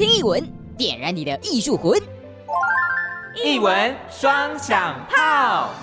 听艺文，点燃你的艺术魂。艺文双响炮。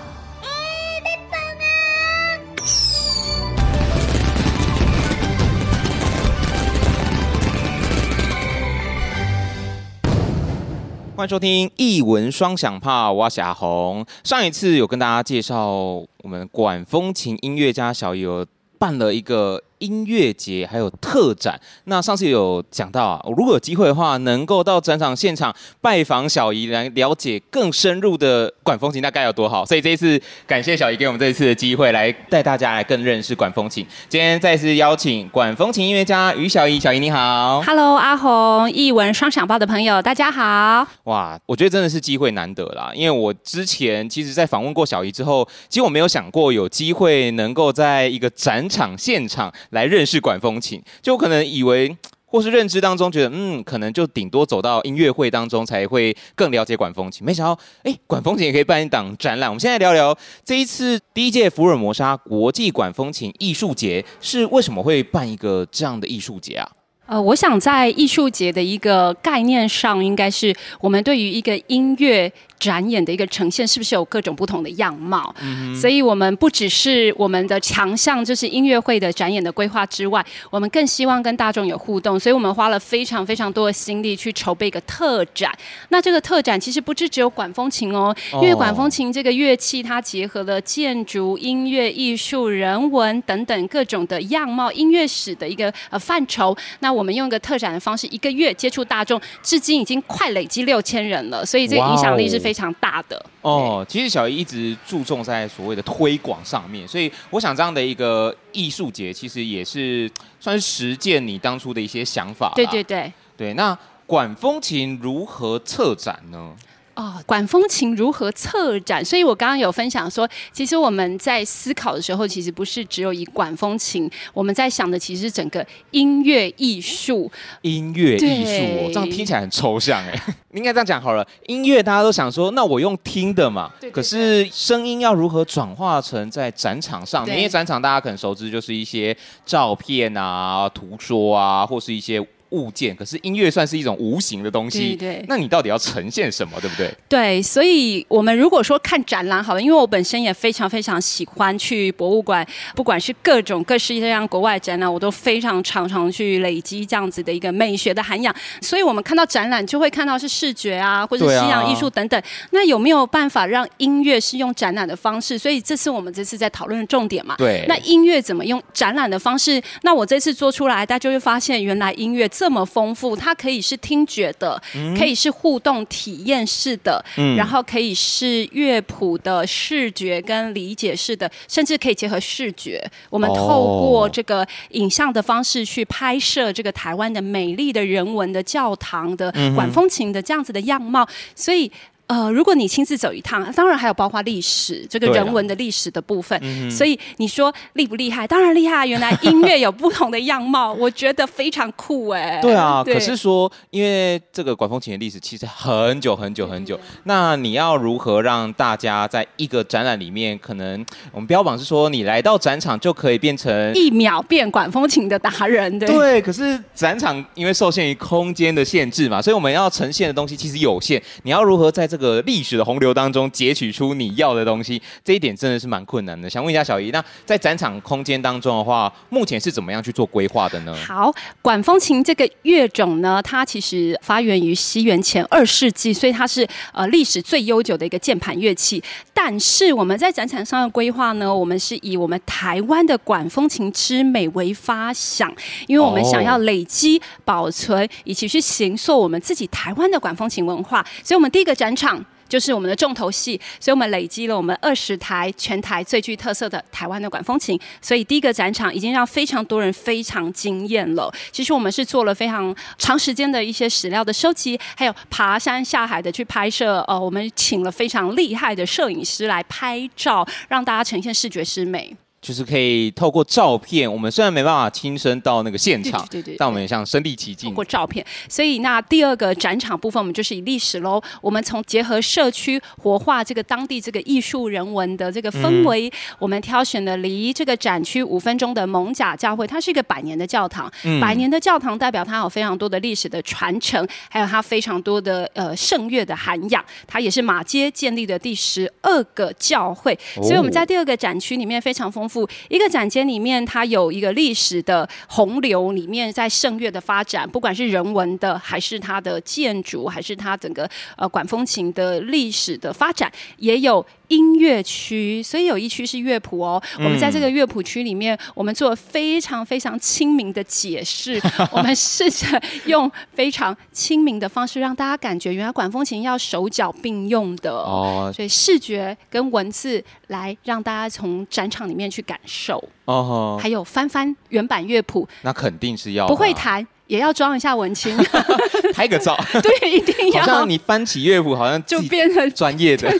欢迎收听《艺文双响炮》，我是阿红。上一次有跟大家介绍，我们管风琴音乐家小姨有办了一个。音乐节还有特展，那上次有讲到啊，如果有机会的话，能够到展场现场拜访小姨，来了解更深入的管风琴，那该有多好。所以这一次感谢小姨给我们这一次的机会，来带大家来更认识管风琴。今天再次邀请管风琴音乐家于小姨，小姨你好，Hello，阿红，艺文双响炮的朋友大家好。哇，我觉得真的是机会难得啦，因为我之前其实在访问过小姨之后，其实我没有想过有机会能够在一个展场现场。来认识管风琴，就可能以为或是认知当中觉得，嗯，可能就顶多走到音乐会当中才会更了解管风琴。没想到，哎，管风琴也可以办一档展览。我们现在聊聊这一次第一届福尔摩沙国际管风琴艺术节是为什么会办一个这样的艺术节啊？呃，我想在艺术节的一个概念上，应该是我们对于一个音乐。展演的一个呈现是不是有各种不同的样貌？嗯，所以我们不只是我们的强项，就是音乐会的展演的规划之外，我们更希望跟大众有互动，所以我们花了非常非常多的心力去筹备一个特展。那这个特展其实不是只有管风琴哦，因为管风琴这个乐器它结合了建筑、音乐、艺术、人文等等各种的样貌，音乐史的一个呃范畴。那我们用一个特展的方式，一个月接触大众，至今已经快累积六千人了，所以这个影响力是非。非常大的哦，其实小姨一直注重在所谓的推广上面，所以我想这样的一个艺术节，其实也是算是实践你当初的一些想法。对对对对，那管风琴如何策展呢？哦，管风琴如何策展？所以我刚刚有分享说，其实我们在思考的时候，其实不是只有以管风琴，我们在想的其实是整个音乐艺术。音乐艺术，这样听起来很抽象哎。应该这样讲好了，音乐大家都想说，那我用听的嘛。对对对，可是声音要如何转化成在展场上？因为展场大家可能熟知就是一些照片啊、图说啊，或是一些。物件，可是音乐算是一种无形的东西，对，对，那你到底要呈现什么，对不对？对，所以我们如果说看展览好了，因为我本身也非常非常喜欢去博物馆，不管是各种各式各样国外展览，我都非常常常去累积这样子的一个美学的涵养。所以我们看到展览就会看到是视觉啊，或者西洋艺术等等。啊、那有没有办法让音乐是用展览的方式？所以这次我们这次在讨论的重点嘛？对。那音乐怎么用展览的方式？那我这次做出来，大家就会发现原来音乐。这么丰富，它可以是听觉的，嗯、可以是互动体验式的，嗯、然后可以是乐谱的视觉跟理解式的，甚至可以结合视觉。我们透过这个影像的方式去拍摄这个台湾的美丽的人文的教堂的管风琴的这样子的样貌，所以。呃，如果你亲自走一趟，当然还有包括历史这个人文的历史的部分。嗯、所以你说厉不厉害？当然厉害。原来音乐有不同的样貌，我觉得非常酷哎。对啊，对可是说，因为这个管风琴的历史其实很久很久很久，那你要如何让大家在一个展览里面，可能我们标榜是说，你来到展场就可以变成一秒变管风琴的达人？对。对，可是展场因为受限于空间的限制嘛，所以我们要呈现的东西其实有限。你要如何在这个这个历史的洪流当中截取出你要的东西，这一点真的是蛮困难的。想问一下小姨，那在展场空间当中的话，目前是怎么样去做规划的呢？好，管风琴这个乐种呢，它其实发源于西元前二世纪，所以它是呃历史最悠久的一个键盘乐器。但是我们在展场上的规划呢，我们是以我们台湾的管风琴之美为发想，因为我们想要累积、保存以及去形塑我们自己台湾的管风琴文化，所以我们第一个展场。就是我们的重头戏，所以我们累积了我们二十台全台最具特色的台湾的管风琴，所以第一个展场已经让非常多人非常惊艳了。其实我们是做了非常长时间的一些史料的收集，还有爬山下海的去拍摄。呃，我们请了非常厉害的摄影师来拍照，让大家呈现视觉之美。就是可以透过照片，我们虽然没办法亲身到那个现场，对对，对对，但我们也像身临其境。通过照片，所以那第二个展场部分，我们就是以历史喽。我们从结合社区活化这个当地这个艺术人文的这个氛围，嗯、我们挑选了离这个展区五分钟的蒙甲教会，它是一个百年的教堂。嗯、百年的教堂代表它有非常多的历史的传承，还有它非常多的呃圣乐的涵养。它也是马街建立的第十二个教会，哦、所以我们在第二个展区里面非常丰富。一个展间里面，它有一个历史的洪流，里面在圣乐的发展，不管是人文的，还是它的建筑，还是它整个呃管风琴的历史的发展，也有。音乐区，所以有一区是乐谱哦。嗯、我们在这个乐谱区里面，我们做非常非常亲民的解释。我们试着用非常亲民的方式，让大家感觉原来管风琴要手脚并用的哦。所以视觉跟文字来让大家从展场里面去感受哦。还有翻翻原版乐谱，那肯定是要不会弹。也要装一下文青，拍个照。对，一定要。好像你翻起乐谱，好像就变成专业的。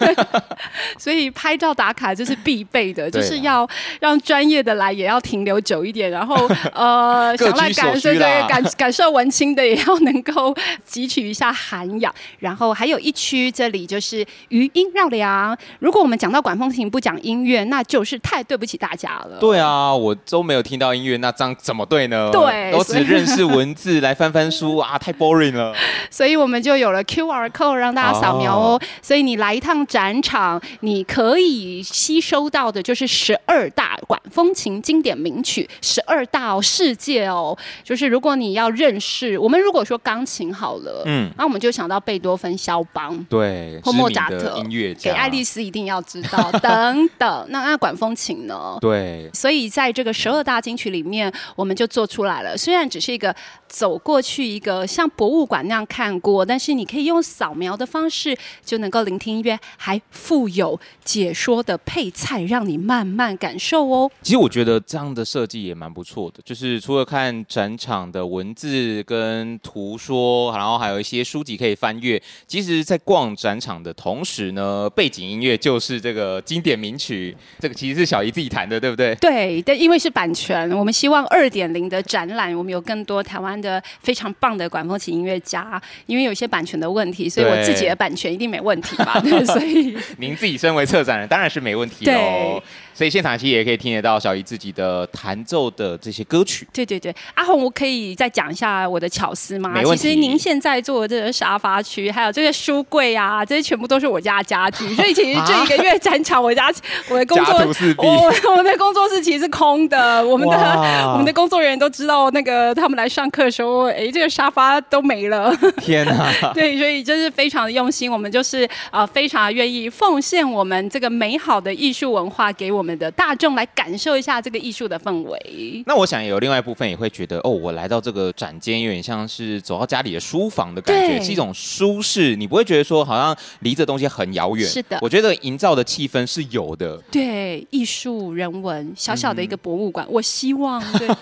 所以拍照打卡就是必备的，就是要让专业的来，也要停留久一点。然后呃，想来感受对感感受文青的，也要能够汲取一下涵养。然后还有一区，这里就是余音绕梁。如果我们讲到管风琴不讲音乐，那就是太对不起大家了。对啊，我都没有听到音乐，那这样怎么对呢？对，我只认识文。字来翻翻书啊，太 boring 了。所以我们就有了 QR code 让大家扫描哦。Oh. 所以你来一趟展场，你可以吸收到的就是十二大管风琴经典名曲，十二大哦，世界哦。就是如果你要认识，我们如果说钢琴好了，嗯，那我们就想到贝多芬、肖邦，对，或莫扎特音乐家，给爱丽丝一定要知道等等。那那管风琴呢？对，所以在这个十二大金曲里面，我们就做出来了。虽然只是一个。走过去一个像博物馆那样看过，但是你可以用扫描的方式就能够聆听音乐，还附有解说的配菜，让你慢慢感受哦。其实我觉得这样的设计也蛮不错的，就是除了看展场的文字跟图说，然后还有一些书籍可以翻阅。其实，在逛展场的同时呢，背景音乐就是这个经典名曲，这个其实是小姨自己弹的，对不对？对，但因为是版权，我们希望二点零的展览，我们有更多台湾。的非常棒的管风琴音乐家，因为有些版权的问题，所以我自己的版权一定没问题吧？对，所以您自己身为策展人，当然是没问题喽。所以现场其实也可以听得到小姨自己的弹奏的这些歌曲。对对对，阿红，我可以再讲一下我的巧思吗？其实您现在坐的这个沙发区，还有这些书柜啊，这些全部都是我家的家具。所以其实这一个月展场，我家我的工作，我我的工作室其实是空的。我们的我们的工作人员都知道，那个他们来上课的时候，哎，这个沙发都没了。天哪！对，所以就是非常的用心，我们就是啊、呃，非常愿意奉献我们这个美好的艺术文化给我们。的大众来感受一下这个艺术的氛围。那我想有另外一部分也会觉得，哦，我来到这个展间，有点像是走到家里的书房的感觉，是一种舒适。你不会觉得说好像离这东西很遥远。是的，我觉得营造的气氛是有的。对，艺术人文，小小的一个博物馆，嗯、我希望对。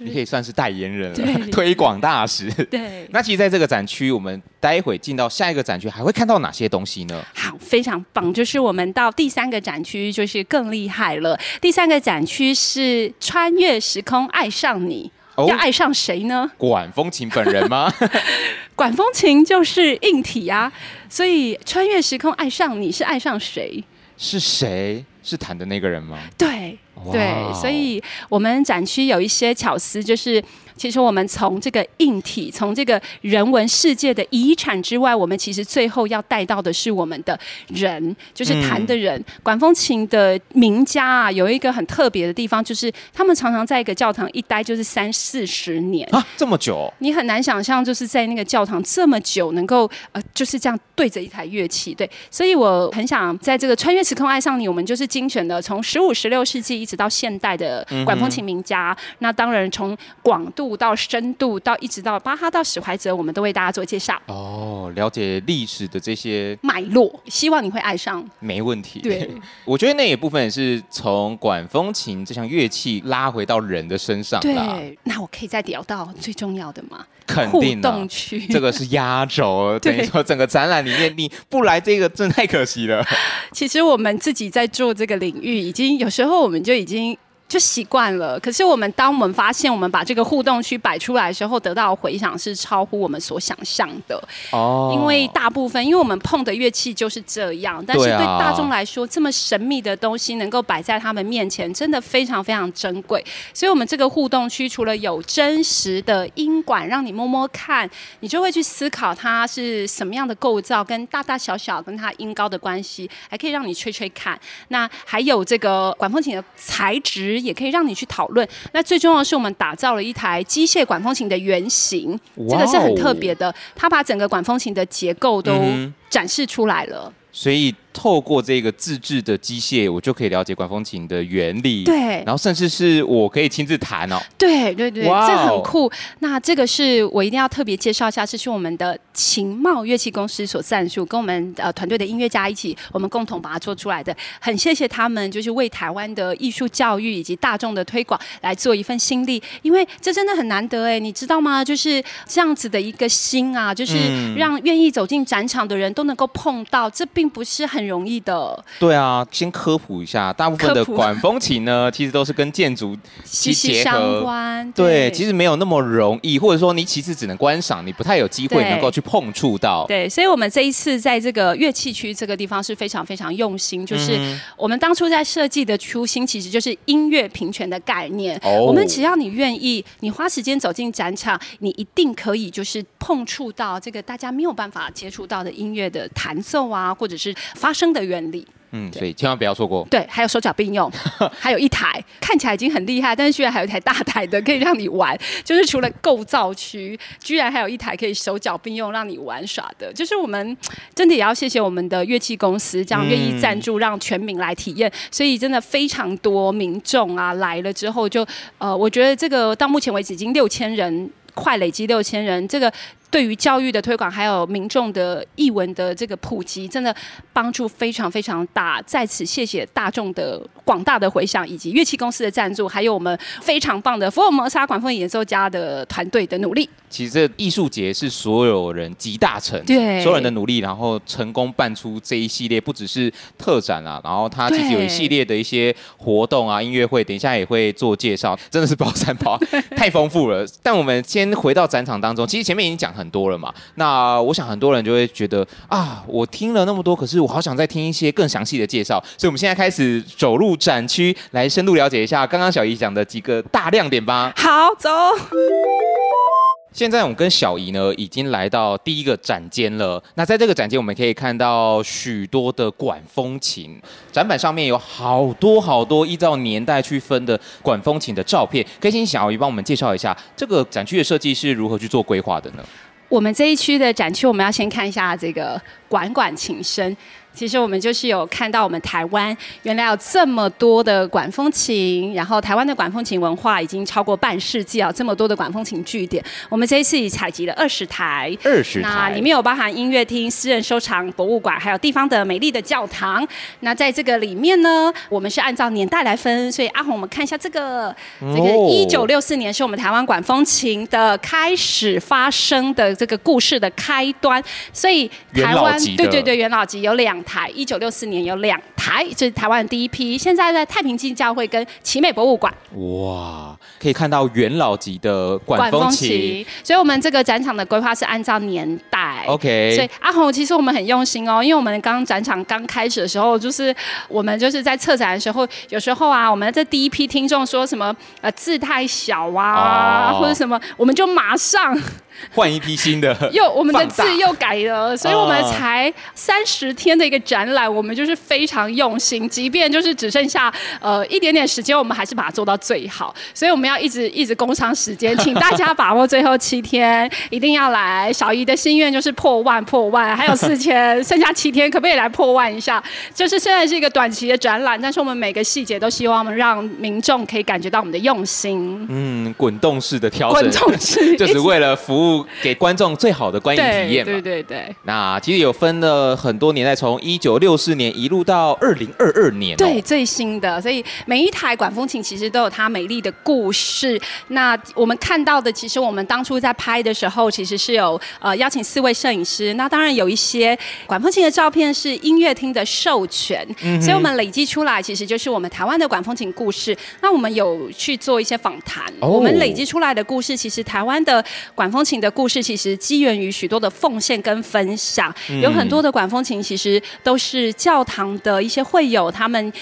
你可以算是代言人了，推广大使。对，那其实在这个展区，我们待会进到下一个展区，还会看到哪些东西呢？好，非常棒，就是我们到第三个展区，就是更厉害了。第三个展区是穿越时空爱上你，哦、要爱上谁呢？管风琴本人吗？管风琴就是硬体啊，所以穿越时空爱上你是爱上谁？是谁？是弹的那个人吗？对。对，所以我们展区有一些巧思，就是。其实我们从这个硬体，从这个人文世界的遗产之外，我们其实最后要带到的是我们的人，就是弹的人。嗯、管风琴的名家啊，有一个很特别的地方，就是他们常常在一个教堂一待就是三四十年啊，这么久，你很难想象，就是在那个教堂这么久，能够呃就是这样对着一台乐器。对，所以我很想在这个穿越时空爱上你，我们就是精选的从十五、十六世纪一直到现代的管风琴名家。嗯、那当然从广度。度到深度到一直到巴哈到史怀哲，我们都为大家做介绍。哦，了解历史的这些脉络，希望你会爱上。没问题。对，我觉得那一部分也是从管风琴这项乐器拉回到人的身上。对，那我可以再聊到最重要的吗？肯定的，这个是压轴。等于说整个展览里面你不来这个真太可惜了。其实我们自己在做这个领域，已经有时候我们就已经。就习惯了，可是我们当我们发现我们把这个互动区摆出来的时候，得到的回响是超乎我们所想象的。哦，因为大部分，因为我们碰的乐器就是这样，但是对大众来说，这么神秘的东西能够摆在他们面前，真的非常非常珍贵。所以，我们这个互动区除了有真实的音管让你摸摸看，你就会去思考它是什么样的构造，跟大大小小跟它音高的关系，还可以让你吹吹看。那还有这个管风琴的材质。也可以让你去讨论。那最重要的是，我们打造了一台机械管风琴的原型，这个是很特别的。它把整个管风琴的结构都展示出来了。所以。透过这个自制的机械，我就可以了解管风琴的原理。对，然后甚至是我可以亲自弹哦。对对对这很酷。那这个是我一定要特别介绍一下，这是我们的琴茂乐器公司所赞助，跟我们呃团队的音乐家一起，我们共同把它做出来的。很谢谢他们，就是为台湾的艺术教育以及大众的推广来做一份心力，因为这真的很难得哎，你知道吗？就是这样子的一个心啊，就是让愿意走进展场的人都能够碰到，这并不是很。容易的，对啊，先科普一下，大部分的管风琴呢，其实都是跟建筑息息相关。对，对，其实没有那么容易，或者说你其实只能观赏，你不太有机会能够去碰触到。对，所以，我们这一次在这个乐器区这个地方是非常非常用心，就是我们当初在设计的初心，其实就是音乐平权的概念。哦，我们只要你愿意，你花时间走进展场，你一定可以就是碰触到这个大家没有办法接触到的音乐的弹奏啊，或者是发。声的原理，嗯，所以千万不要错过。对，还有手脚并用，还有一台看起来已经很厉害，但是居然还有一台大台的可以让你玩。就是除了构造区，居然还有一台可以手脚并用让你玩耍的。就是我们真的也要谢谢我们的乐器公司，这样愿意赞助，让全民来体验。嗯、所以真的非常多民众啊来了之后就，就呃，我觉得这个到目前为止已经六千人，快累积六千人，这个。对于教育的推广，还有民众的艺文的这个普及，真的帮助非常非常大。在此谢谢大众的广大的回响，以及乐器公司的赞助，还有我们非常棒的福尔摩沙管风演奏家的团队的努力。其实这艺术节是所有人集大成，对所有人的努力，然后成功办出这一系列，不只是特展啊，然后它其实有一系列的一些活动啊，音乐会，等一下也会做介绍，真的是包山包，太丰富了。但我们先回到展场当中，其实前面已经讲很多了嘛。那我想很多人就会觉得啊，我听了那么多，可是我好想再听一些更详细的介绍。所以，我们现在开始走入展区，来深度了解一下刚刚小姨讲的几个大亮点吧。好，走。现在我们跟小姨呢，已经来到第一个展间了。那在这个展间，我们可以看到许多的管风琴。展板上面有好多好多依照年代去分的管风琴的照片。可以请小姨帮我们介绍一下这个展区的设计是如何去做规划的呢？我们这一区的展区，我们要先看一下这个管管琴声。其实我们就是有看到，我们台湾原来有这么多的管风琴，然后台湾的管风琴文化已经超过半世纪啊，这么多的管风琴据点。我们这一次也采集了二十台，二十台，那里面有包含音乐厅、私人收藏、博物馆，还有地方的美丽的教堂。那在这个里面呢，我们是按照年代来分，所以阿红，我们看一下这个，这个一九六四年是我们台湾管风琴的开始发生的这个故事的开端，所以台湾对对对元老级有两。台一九六四年有两台，这是台湾的第一批。现在在太平记教会跟奇美博物馆，哇，可以看到元老级的管风琴。所以，我们这个展场的规划是按照年代。OK。所以，阿红，其实我们很用心哦，因为我们刚展场刚开始的时候，就是我们就是在策展的时候，有时候啊，我们这第一批听众说什么呃字太小啊，哦、或者什么，我们就马上。换一批新的，又我们的字又改了，所以我们才三十天的一个展览，我们就是非常用心，即便就是只剩下呃一点点时间，我们还是把它做到最好。所以我们要一直一直工商时间，请大家把握最后七天，一定要来。小姨的心愿愿就是破万破万，还有四千，剩下七天可不可以来破万一下？就是虽然是一个短期的展览，但是我们每个细节都希望我们让民众可以感觉到我们的用心。嗯，滚动式的调整，滚动式就是为了服务给观众最好的观影体验嘛。对对对对。那其实有分了很多年代，从一九六四年一路到二零二二年。对，最新的，所以每一台管风琴其实都有它美丽的故事。那我们看到的，其实我们当初在拍的时候，其实是有呃邀请四位摄影师。那当然有一些管风琴的照片是音乐厅的授权，嗯、所以我们累积出来其实就是我们台湾的管风琴故事。那我们有去做一些访谈，哦、我们累积出来的故事，其实台湾的管风琴的故事，其实基源于许多的奉献跟分享。嗯、有很多的管风琴其实都是教堂的一些会友他们。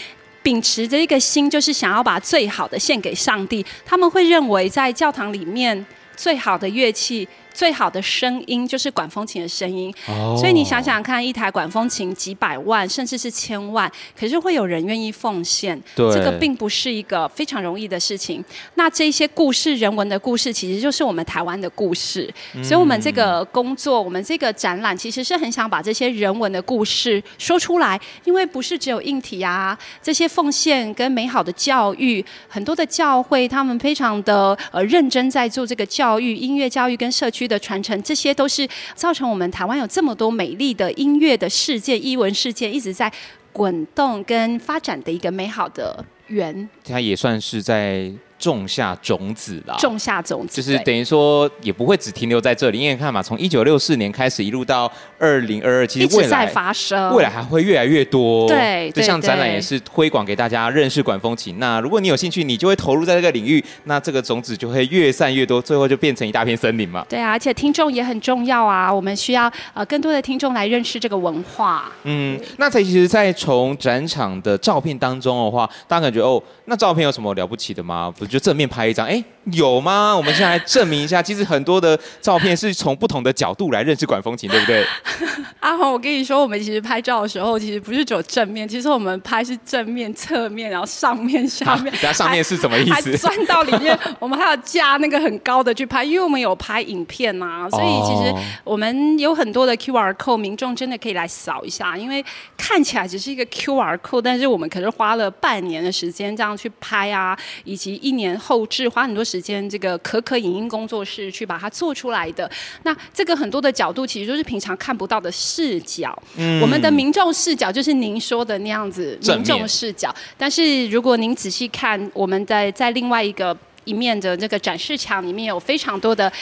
秉持着一个心，就是想要把最好的献给上帝。他们会认为，在教堂里面最好的乐器。最好的声音就是管风琴的声音，oh. 所以你想想看，一台管风琴几百万甚至是千万，可是会有人愿意奉献，对这个并不是一个非常容易的事情。那这些故事、人文的故事，其实就是我们台湾的故事。嗯、所以，我们这个工作，我们这个展览，其实是很想把这些人文的故事说出来，因为不是只有硬体啊，这些奉献跟美好的教育，很多的教会他们非常的呃认真在做这个教育、音乐教育跟社区。的传承，这些都是造成我们台湾有这么多美丽的音乐的世界、艺文世界一直在滚动跟发展的一个美好的缘。它也算是在。种下种子啦，种下种子，就是等于说也不会只停留在这里，因为你看嘛，从一九六四年开始一路到二零二二，其实未来在发生，未来还会越来越多。对，就像展览也是推广给大家认识管风琴。那如果你有兴趣，你就会投入在这个领域，那这个种子就会越散越多，最后就变成一大片森林嘛。对啊，而且听众也很重要啊，我们需要呃更多的听众来认识这个文化。嗯，那其实，在从展场的照片当中的话，大家感觉哦，那照片有什么了不起的吗？不是就正面拍一张？哎，有吗？我们现在来证明一下。其实很多的照片是从不同的角度来认识管风琴，对不对？阿红，我跟你说，我们其实拍照的时候，其实不是只有正面，其实我们拍是正面、侧面，然后上面、下面。那上面是什么意思？还钻到里面，我们还要架那个很高的去拍，因为我们有拍影片呐、啊，所以其实我们有很多的 QR code，民众真的可以来扫一下，因为看起来只是一个 QR code，但是我们可是花了半年的时间这样去拍啊，以及一年后置。花很多时间，这个可可影音工作室去把它做出来的。那这个很多的角度，其实都是平常看不到的视角。嗯，我们的民众视角就是您说的那样子，民众视角。但是如果您仔细看，我们在在另外一个一面的这个展示墙里面有非常多的。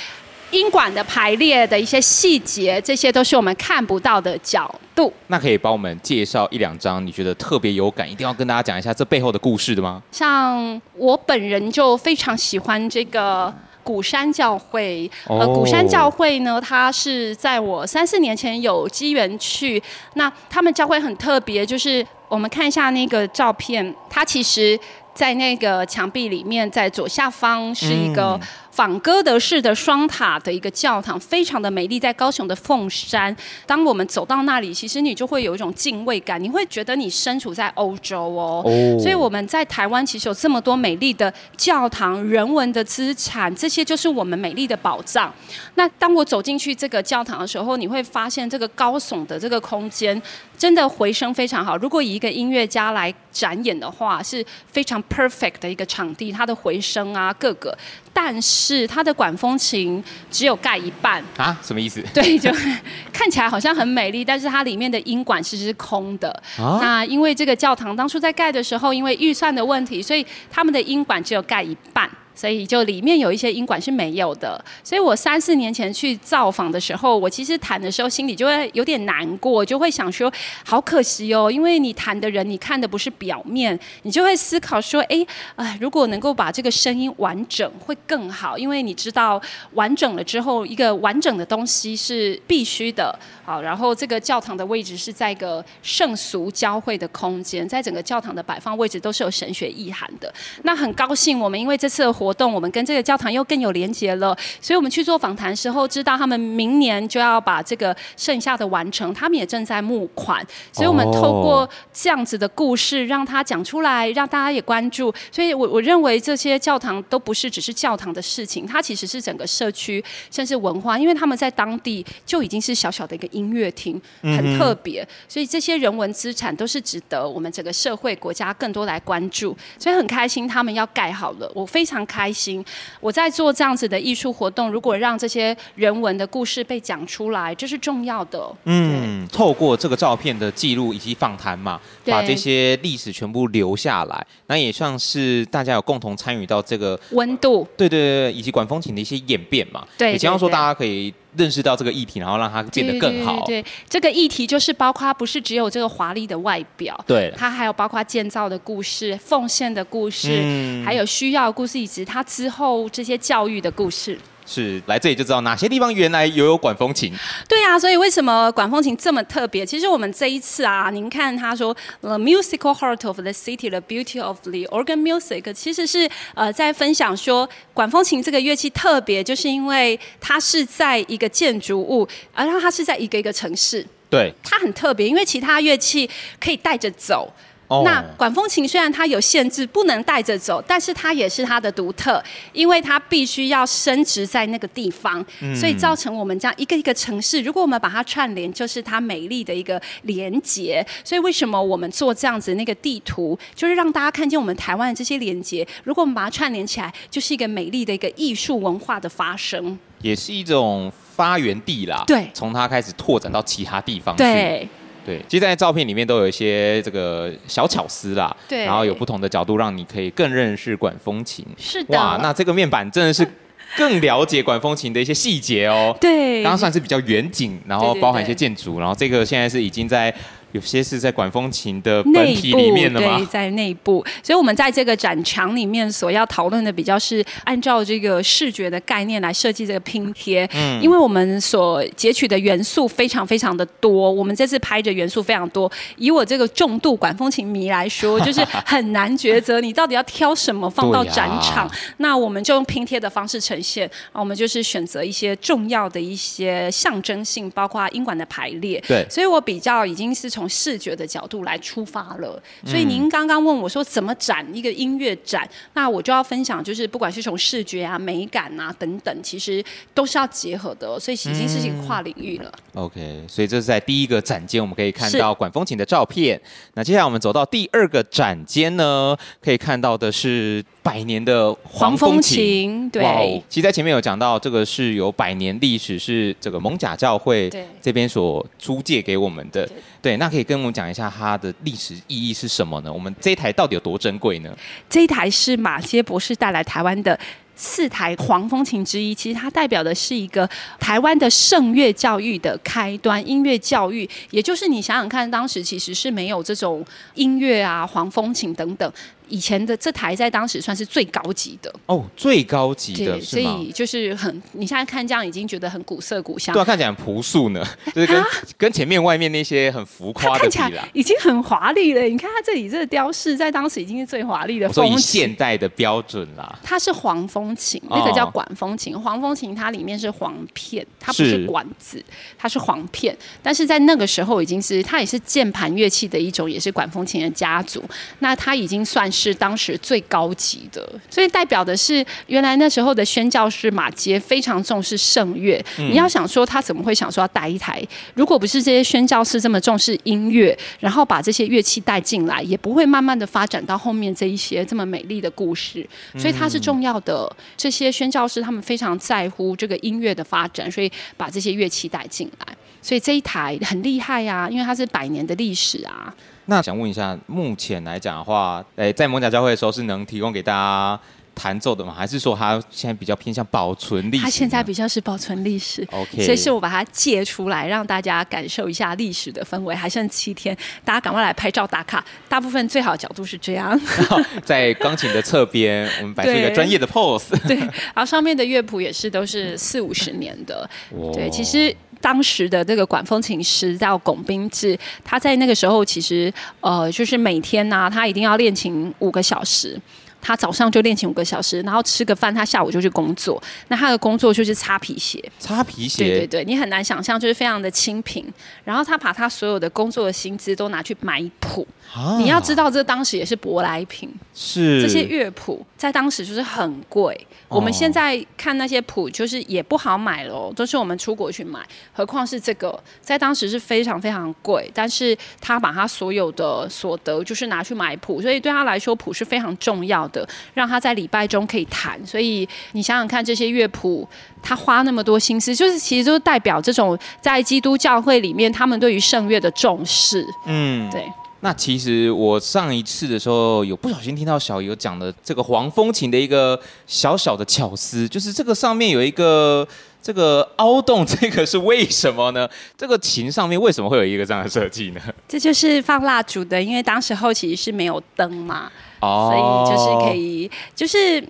音管的排列的一些细节，这些都是我们看不到的角度。那可以帮我们介绍一两张你觉得特别有感，一定要跟大家讲一下这背后的故事的吗？像我本人就非常喜欢这个鼓山教会。呃，鼓山教会呢，它是在我三四年前有机缘去。那他们教会很特别，就是我们看一下那个照片，它其实在那个墙壁里面，在左下方是一个。仿哥德式的双塔的一个教堂，非常的美丽，在高雄的凤山。当我们走到那里，其实你就会有一种敬畏感，你会觉得你身处在欧洲哦。Oh. 所以我们在台湾其实有这么多美丽的教堂、人文的资产，这些就是我们美丽的宝藏。那当我走进去这个教堂的时候，你会发现这个高耸的这个空间真的回声非常好。如果以一个音乐家来展演的话，是非常 perfect 的一个场地，它的回声啊，各个。但是它的管风琴只有盖一半啊？什么意思？对，就 看起来好像很美丽，但是它里面的音管其实是空的。啊？那因为这个教堂当初在盖的时候，因为预算的问题，所以他们的音管只有盖一半。所以就里面有一些音管是没有的，所以我三四年前去造访的时候，我其实弹的时候心里就会有点难过，就会想说好可惜哦，因为你弹的人你看的不是表面，你就会思考说，哎，啊，如果能够把这个声音完整会更好，因为你知道完整了之后，一个完整的东西是必须的，好，然后这个教堂的位置是在一个圣俗交汇的空间，在整个教堂的摆放位置都是有神学意涵的。那很高兴我们因为这次的活活动，我们跟这个教堂又更有连结了。所以我们去做访谈时候，知道他们明年就要把这个剩下的完成，他们也正在募款。所以我们透过这样子的故事，让他讲出来，让大家也关注。所以我我认为这些教堂都不是只是教堂的事情，它其实是整个社区甚至文化，因为他们在当地就已经是小小的一个音乐厅，很特别。所以这些人文资产都是值得我们整个社会国家更多来关注。所以很开心他们要盖好了，我非常开心。我在做这样子的艺术活动，如果让这些人文的故事被讲出来，这是重要的。嗯，透过这个照片的记录以及访谈嘛，把这些历史全部留下来，那也算是大家有共同参与到这个温度。对对对，以及管风琴的一些演变嘛。对，也希望说大家可以认识到这个议题，然后让它变得更好。对，这个议题就是包括不是只有这个华丽的外表，对，它还有包括建造的故事、奉献的故事，嗯、还有需要的故事，以及它之后这些教育的故事。是来这里就知道哪些地方原来有有管风琴。对啊，所以为什么管风琴这么特别？其实我们这一次啊，您看他说 The musical heart of the city, the beauty of the organ music，其实是呃在分享说管风琴这个乐器特别，就是因为它是在一个建筑物，而它是在一个一个城市。对，它很特别，因为其他乐器可以带着走。那管风琴虽然它有限制，不能带着走，但是它也是它的独特，因为它必须要升值在那个地方，所以造成我们这样一个一个城市，如果我们把它串联，就是它美丽的一个连接。所以为什么我们做这样子那个地图，就是让大家看见我们台湾的这些连接。如果我们把它串联起来，就是一个美丽的一个艺术文化的发生，也是一种发源地啦。对，从它开始拓展到其他地方去。对。对，其实，在照片里面都有一些这个小巧思啦，对，然后有不同的角度，让你可以更认识管风琴。是的，哇，那这个面板真的是 更了解管风琴的一些细节哦。对，刚刚算是比较远景，然后包含一些建筑，然后这个现在是已经在。有些是在管风琴的本体里面的吗？对，在内部。所以，我们在这个展墙里面所要讨论的，比较是按照这个视觉的概念来设计这个拼贴。嗯，因为我们所截取的元素非常非常的多，我们这次拍的元素非常多。以我这个重度管风琴迷来说，就是很难抉择，你到底要挑什么放到展场。那我们就用拼贴的方式呈现。啊，我们就是选择一些重要的一些象征性，包括音管的排列。对，所以我比较已经是从。从视觉的角度来出发了，所以您刚刚问我说怎么展一个音乐展，那我就要分享，就是不管是从视觉啊、美感啊等等，其实都是要结合的，所以已经是一个跨领域了。OK，所以这是在第一个展间，我们可以看到管风琴的照片。那接下来我们走到第二个展间呢，可以看到的是百年的黄风琴。对，其实在前面有讲到，这个是有百年历史，是这个蒙甲教会这边所租借给我们的。对，那可以跟我们讲一下它的历史意义是什么呢？我们这一台到底有多珍贵呢？这一台是马歇博士带来台湾的。四台黄风琴之一，其实它代表的是一个台湾的圣乐教育的开端，音乐教育，也就是你想想看，当时其实是没有这种音乐啊，黄风琴等等。以前的这台在当时算是最高级的哦，最高级的，所以就是很，你现在看这样已经觉得很古色古香，对啊，看起来很朴素呢，就是跟跟前面外面那些很浮夸的看起来已经很华丽了。你看它这里这个雕饰，在当时已经是最华丽的。所以现代的标准啦，它是黄风琴，那个叫管风琴。黄风琴它里面是簧片，它不是管子，它是簧片。但是在那个时候已经是它也是键盘乐器的一种，也是管风琴的家族。那它已经算。是当时最高级的，所以代表的是原来那时候的宣教师马杰非常重视圣乐。嗯、你要想说他怎么会想说要带一台？如果不是这些宣教师这么重视音乐，然后把这些乐器带进来，也不会慢慢的发展到后面这一些这么美丽的故事。所以它是重要的。这些宣教师他们非常在乎这个音乐的发展，所以把这些乐器带进来。所以这一台很厉害呀、啊，因为它是百年的历史啊。那想问一下，目前来讲的话，诶，在艋舺教会的时候是能提供给大家弹奏的吗？还是说它现在比较偏向保存历史？它现在比较是保存历史，OK。所以是我把它借出来，让大家感受一下历史的氛围。还剩七天，大家赶快来拍照打卡。大部分最好的角度是这样，在钢琴的侧边，我们摆出一个专业的 pose。对，然后上面的乐谱也是都是四五十年的。对，其实。当时的这个管风琴师叫巩斌志，他在那个时候其实呃，就是每天呢、他一定要练琴五个小时。他早上就练琴五个小时，然后吃个饭，他下午就去工作。那他的工作就是擦皮鞋，擦皮鞋。对对对，你很难想象，就是非常的清贫。然后他把他所有的工作的薪资都拿去买谱。啊、你要知道，这当时也是舶来品，是这些乐谱在当时就是很贵。我们现在看那些谱，就是也不好买喽，都是我们出国去买。何况是这个，在当时是非常非常贵。但是他把他所有的所得，就是拿去买谱，所以对他来说，谱是非常重要的，让他在礼拜中可以弹。所以你想想看，这些乐谱，他花那么多心思，就是其实就是代表这种在基督教会里面，他们对于圣乐的重视。嗯，对。那其实我上一次的时候有不小心听到小游讲的这个黄风琴的一个小小的巧思，就是这个上面有一个这个凹洞，这个是为什么呢？这个琴上面为什么会有一个这样的设计呢？这就是放蜡烛的，因为当时候其实是没有灯嘛。所以就是可以，就是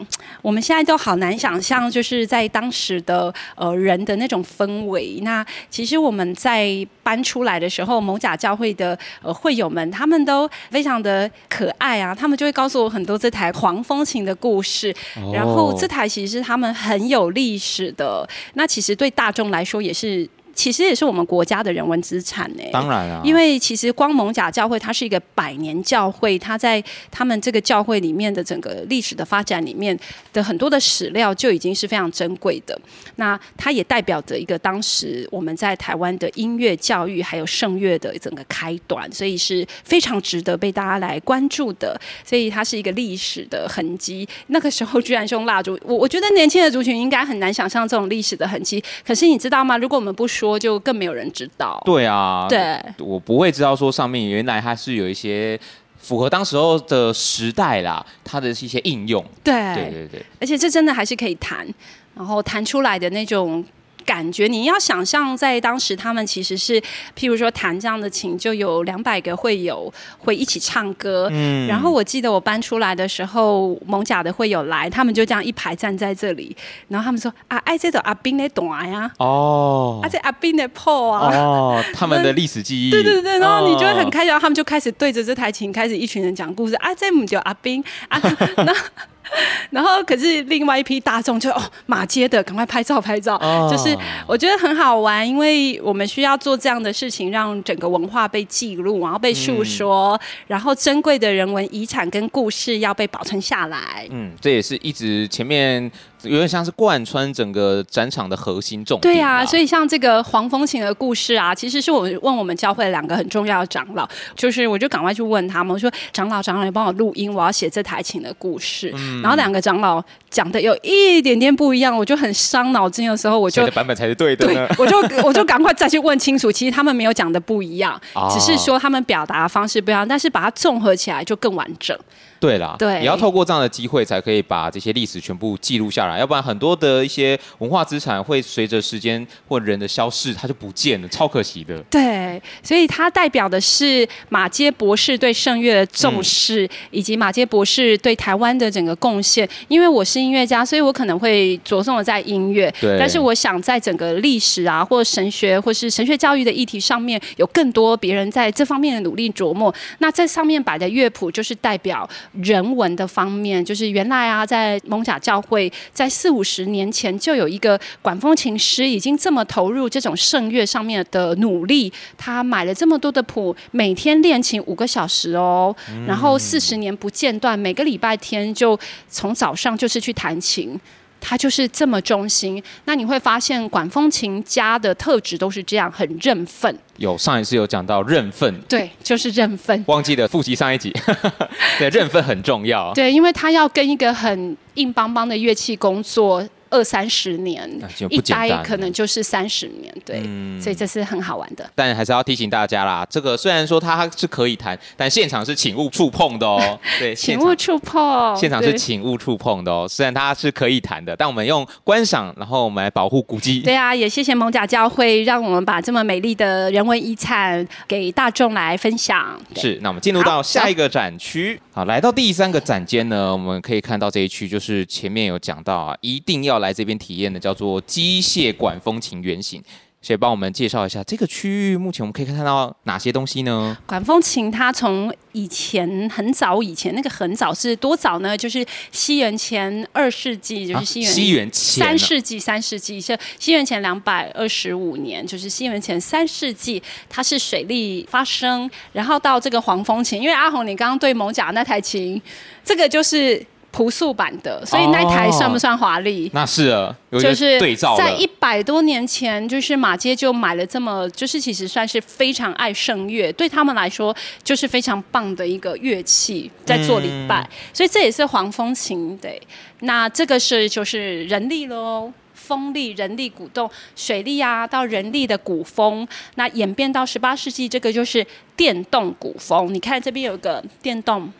我们现在都好难想象，就是在当时的呃人的那种氛围。那其实我们在搬出来的时候，某甲教会的呃会友们，他们都非常的可爱啊，他们就会告诉我很多这台黄风琴的故事。然后这台其实是他们很有历史的，那其实对大众来说也是。其实也是我们国家的人文资产呢。当然啊，因为其实光蒙甲教会它是一个百年教会，它在他们这个教会里面的整个历史的发展里面的很多的史料就已经是非常珍贵的。那它也代表着一个当时我们在台湾的音乐教育还有圣乐的整个开端，所以是非常值得被大家来关注的。所以它是一个历史的痕迹。那个时候居然是用蜡烛，我我觉得年轻的族群应该很难想象这种历史的痕迹。可是你知道吗？如果我们不说。说就更没有人知道。对啊，对，我不会知道说上面原来它是有一些符合当时候的时代啦，它的一些应用。对，对对对，而且这真的还是可以弹，然后弹出来的那种。感觉你要想象，在当时他们其实是，譬如说弹这样的琴，就有两百个会友会一起唱歌。嗯，然后我记得我搬出来的时候，蒙甲的会友来，他们就这样一排站在这里，然后他们说啊，哎，这个阿兵的懂呀，哦，而且阿兵的破啊，哦，他们的历史记忆，对对对，然后你就会很开心，然后他们就开始对着这台琴开始一群人讲故事，啊，这不就阿兵？啊，那。然后，可是另外一批大众就哦，马街的，赶快拍照拍照，哦、就是我觉得很好玩，因为我们需要做这样的事情，让整个文化被记录，然后被述说，嗯、然后珍贵的人文遗产跟故事要被保存下来。嗯，这也是一直前面。有点像是贯穿整个展场的核心重点。对啊，所以像这个黄风琴的故事啊，其实是我问我们教会两个很重要的长老，就是我就赶快去问他们，我说长老长老，你帮我录音，我要写这台琴的故事。嗯、然后两个长老讲的有一点点不一样，我就很伤脑筋的时候，我就版本才是对的。对，我就我就赶快再去问清楚，其实他们没有讲的不一样，哦、只是说他们表达的方式不一样，但是把它综合起来就更完整。对啦，对，也要透过这样的机会，才可以把这些历史全部记录下来，要不然很多的一些文化资产会随着时间或人的消逝，它就不见了，超可惜的。对，所以它代表的是马杰博士对圣乐的重视，嗯、以及马杰博士对台湾的整个贡献。因为我是音乐家，所以我可能会着重的在音乐，对。但是我想在整个历史啊，或神学，或是神学教育的议题上面，有更多别人在这方面的努力琢磨。那这上面摆的乐谱，就是代表。人文的方面，就是原来啊，在蒙甲教会，在四五十年前就有一个管风琴师，已经这么投入这种圣乐上面的努力。他买了这么多的谱，每天练琴五个小时哦，然后四十年不间断，每个礼拜天就从早上就是去弹琴。他就是这么忠心，那你会发现管风琴家的特质都是这样，很认份。有上一次有讲到认份，对，就是认份。忘记了复习上一集，对，认份很重要。对，因为他要跟一个很硬邦邦的乐器工作。二三十年，一待可能就是三十年，对，嗯、所以这是很好玩的。但还是要提醒大家啦，这个虽然说它是可以弹，但现场是请勿触碰的哦。对，请勿触碰。现场是请勿触碰的哦。虽然它是可以弹的，但我们用观赏，然后我们来保护古迹。对啊，也谢谢蒙甲教会，让我们把这么美丽的人文遗产给大众来分享。是，那我们进入到下一个展区。好，好，来到第三个展间呢，我们可以看到这一区就是前面有讲到啊，一定要来这边体验的叫做机械管风琴原型。谁帮我们介绍一下这个区域，目前我们可以看到哪些东西呢？管风琴它从以前很早以前，那个很早是多早呢？就是西元前二世纪，就是西元西元前三世纪，三世纪是西元前两百二十五年，就是西元前三世纪，它是水力发生，然后到这个黄风琴，因为阿红你刚刚对某甲那台琴，这个就是。朴素版的，所以那台算不算华丽？哦？那是啊，就是对照在一百多年前，就是马街就买了这么，就是其实算是非常爱圣乐，对他们来说就是非常棒的一个乐器，在做礼拜，嗯、所以这也是黄风琴。对，那这个是就是人力喽，风力、人力鼓动、水力啊，到人力的鼓风，那演变到十八世纪，这个就是电动鼓风。你看这边有个电动。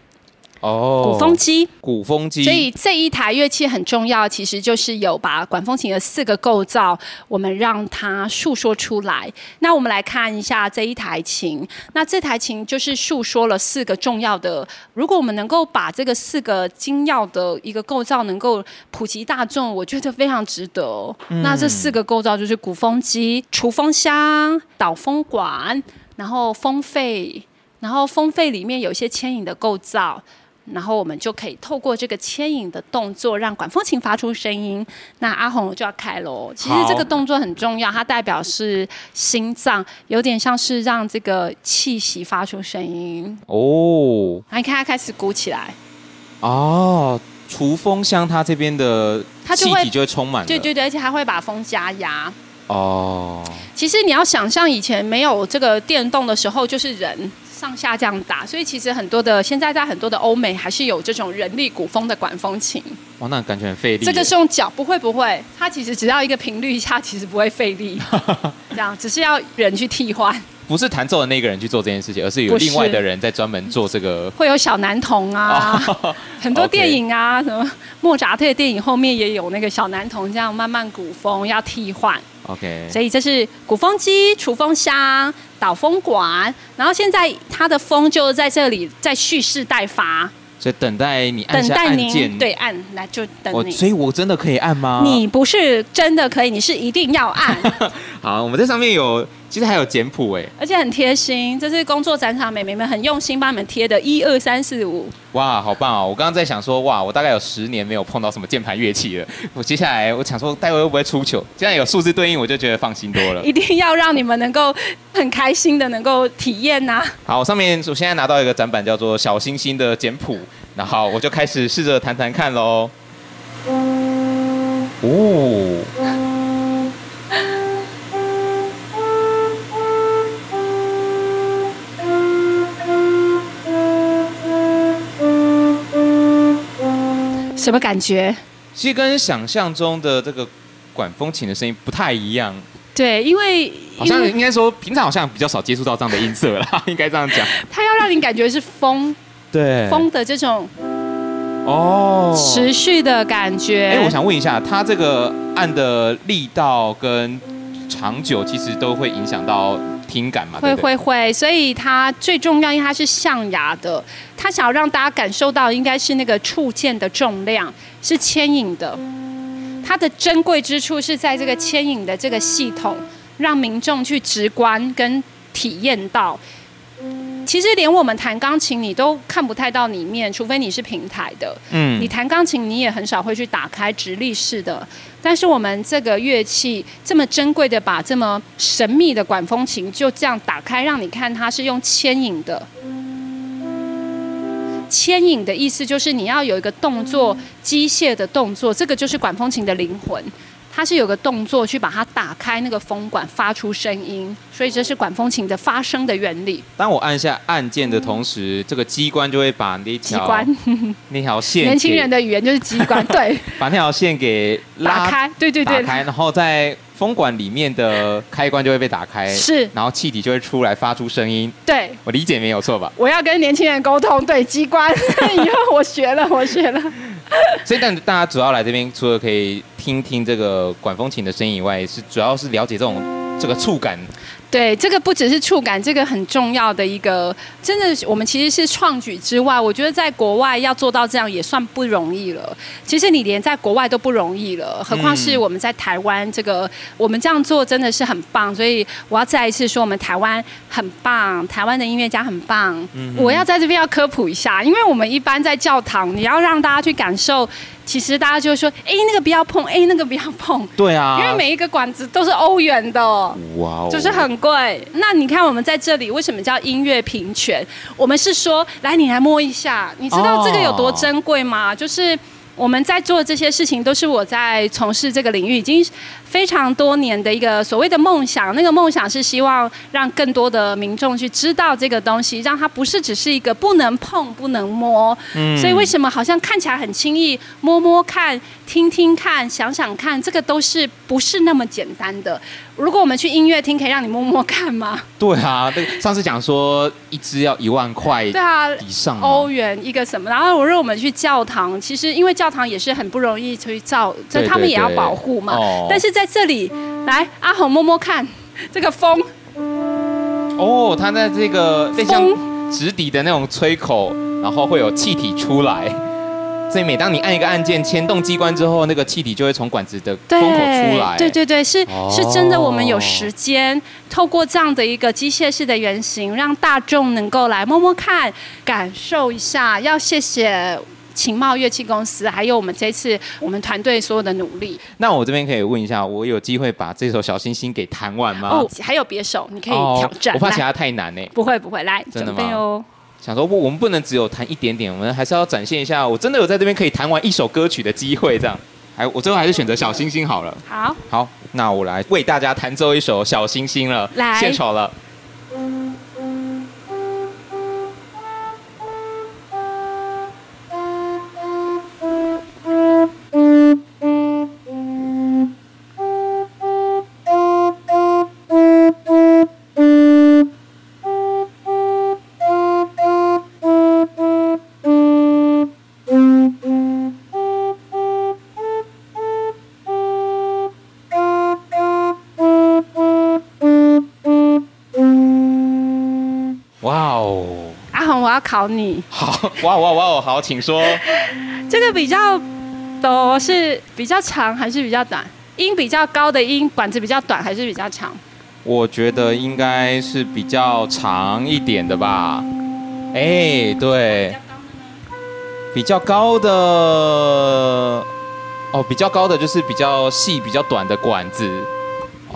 哦，鼓风机，鼓风机。所以这一台乐器很重要，其实就是有把管风琴的四个构造，我们让它述说出来。那我们来看一下这一台琴，那这台琴就是述说了四个重要的。如果我们能够把这个四个精要的一个构造能够普及大众，我觉得非常值得。嗯、那这四个构造就是鼓风机、除风箱、导风管，然后风肺，然后风肺里面有一些牵引的构造。然后我们就可以透过这个牵引的动作，让管风琴发出声音。那阿红就要开喽。其实这个动作很重要，它代表是心脏，有点像是让这个气息发出声音。哦，你看它开始鼓起来。哦，除风箱它这边的气体就会充满。对对对，而且还会把风加压。哦，其实你要想象以前没有这个电动的时候，就是人。上下这样打，所以其实很多的现在在很多的欧美还是有这种人力鼓风的管风琴。哇，那感觉很费力。这个是用脚，不会不会，它其实只要一个频率一下，其实不会费力。这样只是要人去替换。不是弹奏的那个人去做这件事情，而是有另外的人在专门做这个。会有小男童啊，很多电影啊什么莫扎特的电影后面也有那个小男童这样慢慢鼓风要替换。OK，所以这是鼓风机、除风箱、导风管，然后现在它的风就在这里在蓄势待发。所以等待你按下按键，对，按来就等你。所以我真的可以按吗？你不是真的可以，你是一定要按。好，我们这上面有。其实还有简谱哎，而且很贴心，这是工作展场美眉们很用心帮你们贴的，一二三四五。哇，好棒哦！我刚刚在想说，哇，我大概有十年没有碰到什么键盘乐器了。我接下来我想说，待会会不会出糗？现在有数字对应，我就觉得放心多了。一定要让你们能够很开心的能够体验呐、啊。好，我上面我现在拿到一个展板，叫做小星星的简谱，然后我就开始试着弹弹看喽。哦。什么感觉？其实跟想象中的这个管风琴的声音不太一样。对，因为好像应该说平常好像比较少接触到这样的音色啦，应该这样讲。它要让你感觉是风，对，风的这种哦持续的感觉。哎，我想问一下，它这个按的力道跟长久，其实都会影响到。听感嘛，会会会，所以它最重要，因为它是象牙的，它想要让大家感受到，应该是那个触键的重量是牵引的，它的珍贵之处是在这个牵引的这个系统，让民众去直观跟体验到。其实连我们弹钢琴，你都看不太到里面，除非你是平台的。嗯，你弹钢琴，你也很少会去打开直立式的。但是我们这个乐器这么珍贵的，把这么神秘的管风琴就这样打开，让你看它是用牵引的。牵引的意思就是你要有一个动作，机械的动作，这个就是管风琴的灵魂。它是有个动作去把它打开那个风管，发出声音，所以这是管风琴的发声的原理。当我按下按键的同时，嗯、这个机关就会把那条机关。那条线，年轻人的语言就是机关，对，把那条线给拉开，对对对，打开，然后在风管里面的开关就会被打开，是，然后气体就会出来发出声音。对，我理解没有错吧？我要跟年轻人沟通，对，机关，以后我学了，我学了。所以，但大家主要来这边，除了可以听听这个管风琴的声音以外，是主要是了解这种这个触感。对，这个不只是触感，这个很重要的一个，真的，我们其实是创举之外，我觉得在国外要做到这样也算不容易了。其实你连在国外都不容易了，何况是我们在台湾，这个、嗯、我们这样做真的是很棒。所以我要再一次说，我们台湾很棒，台湾的音乐家很棒。嗯、我要在这边要科普一下，因为我们一般在教堂，你要让大家去感受。其实大家就会说，哎，那个不要碰，哎，那个不要碰。对啊，因为每一个管子都是欧元的，哇哦，就是很贵。那你看我们在这里为什么叫音乐平权？我们是说，来，你来摸一下，你知道这个有多珍贵吗？哦、就是我们在做这些事情，都是我在从事这个领域已经。非常多年的一个所谓的梦想，那个梦想是希望让更多的民众去知道这个东西，让它不是只是一个不能碰、不能摸。嗯。所以为什么好像看起来很轻易，摸摸看、听听看、想想看，这个都是不是那么简单的？如果我们去音乐厅，可以让你摸摸看吗？对啊，上次讲说一支要一万块，对啊，以上欧元一个什么？然后我说我们去教堂，其实因为教堂也是很不容易去造，所以他们也要保护嘛。哦。但是在在这里，来阿红摸摸看，这个风。哦，它在这个风像直笛的那种吹口，然后会有气体出来。所以每当你按一个按键牵动机关之后，那个气体就会从管子的风口出来。对对对，是、哦、是真的。我们有时间透过这样的一个机械式的原型，让大众能够来摸摸看，感受一下。要谢谢。勤茂乐器公司，还有我们这次我们团队所有的努力。那我这边可以问一下，我有机会把这首小星星给弹完吗？哦，还有别首，你可以挑战。哦、我怕其他太难呢。不会不会，来，真的吗？准备哦。想说不，我们不能只有弹一点点，我们还是要展现一下，我真的有在这边可以弹完一首歌曲的机会。这样，还我最后还是选择小星星好了。好，好，那我来为大家弹奏一首小星星了，来，献丑了。考你好哇哇哇哦！好，请说。这个比较哆是比较长还是比较短？音比较高的音管子比较短还是比较长？我觉得应该是比较长一点的吧。哎，对，比较高的哦，比较高的就是比较细、比较短的管子。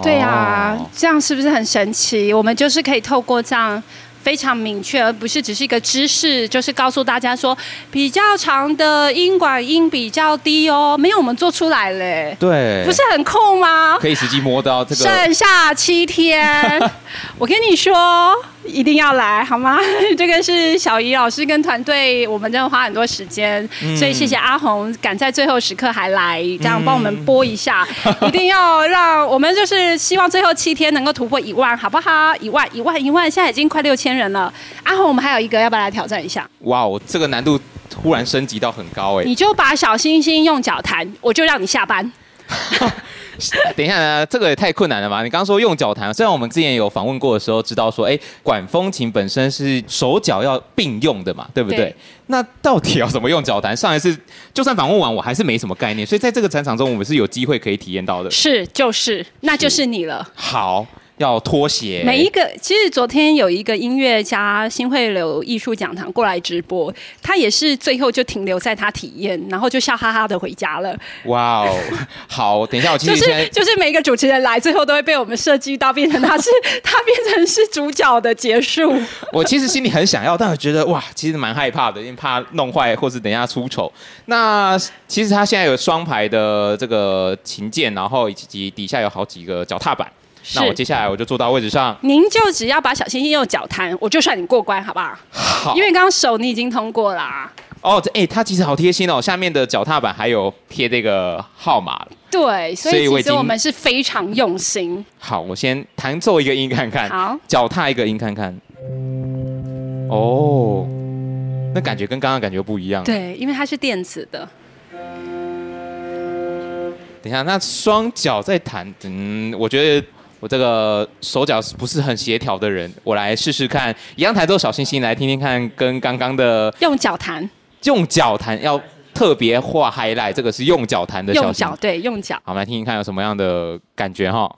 对啊，这样是不是很神奇？我们就是可以透过这样。非常明确，而不是只是一个知识，就是告诉大家说比较长的音管音比较低哦，没有我们做出来嘞，对，不是很酷吗？可以实际摸到这个。剩下七天，我跟你说。一定要来好吗？这个是小怡老师跟团队，我们真的花很多时间，嗯、所以谢谢阿红赶在最后时刻还来，这样帮我们播一下。嗯、一定要让我们就是希望最后七天能够突破一万，好不好？一万、一万、一万，现在已经快六千人了。阿红，我们还有一个，要不要来挑战一下？哇哦，这个难度突然升级到很高哎！你就把小星星用脚弹，我就让你下班。等一下呢，这个也太困难了吧？你刚刚说用脚弹，虽然我们之前有访问过的时候知道说，哎，管风琴本身是手脚要并用的嘛，对不对？对，那到底要怎么用脚弹？上一次就算访问完，我还是没什么概念，所以在这个展场中，我们是有机会可以体验到的。是，就是，那就是你了。好。要脱鞋。每一个，其实昨天有一个音乐家新汇流艺术讲堂过来直播，他也是最后就停留在他体验，然后就笑哈哈的回家了。哇哦，好，等一下我其实就是就是每一个主持人来，最后都会被我们设计到变成他是 他变成是主角的结束。我其实心里很想要，但我觉得哇，其实蛮害怕的，因为怕弄坏或是等一下出丑。那其实他现在有双排的这个琴键，然后以及底下有好几个脚踏板。那我接下来我就坐到位置上，您就只要把小星星用脚弹，我就算你过关，好不好？好，因为刚刚手你已经通过啦。哦，这哎，它其实好贴心哦，下面的脚踏板还有贴这个号码。对，所以其实我们是非常用心。好，我先弹奏一个音看看。好，脚踏一个音看看。哦，那感觉跟刚刚感觉不一样。对，因为它是电子的。等一下，那双脚在弹，嗯，我觉得。我这个手脚不是很协调的人，我来试试看，一样弹奏小星星，来听听看，跟刚刚的用脚弹，用脚弹要特别画 highlight，这个是用脚弹的小星星，用脚对，用脚。好，我们来听听看有什么样的感觉哈。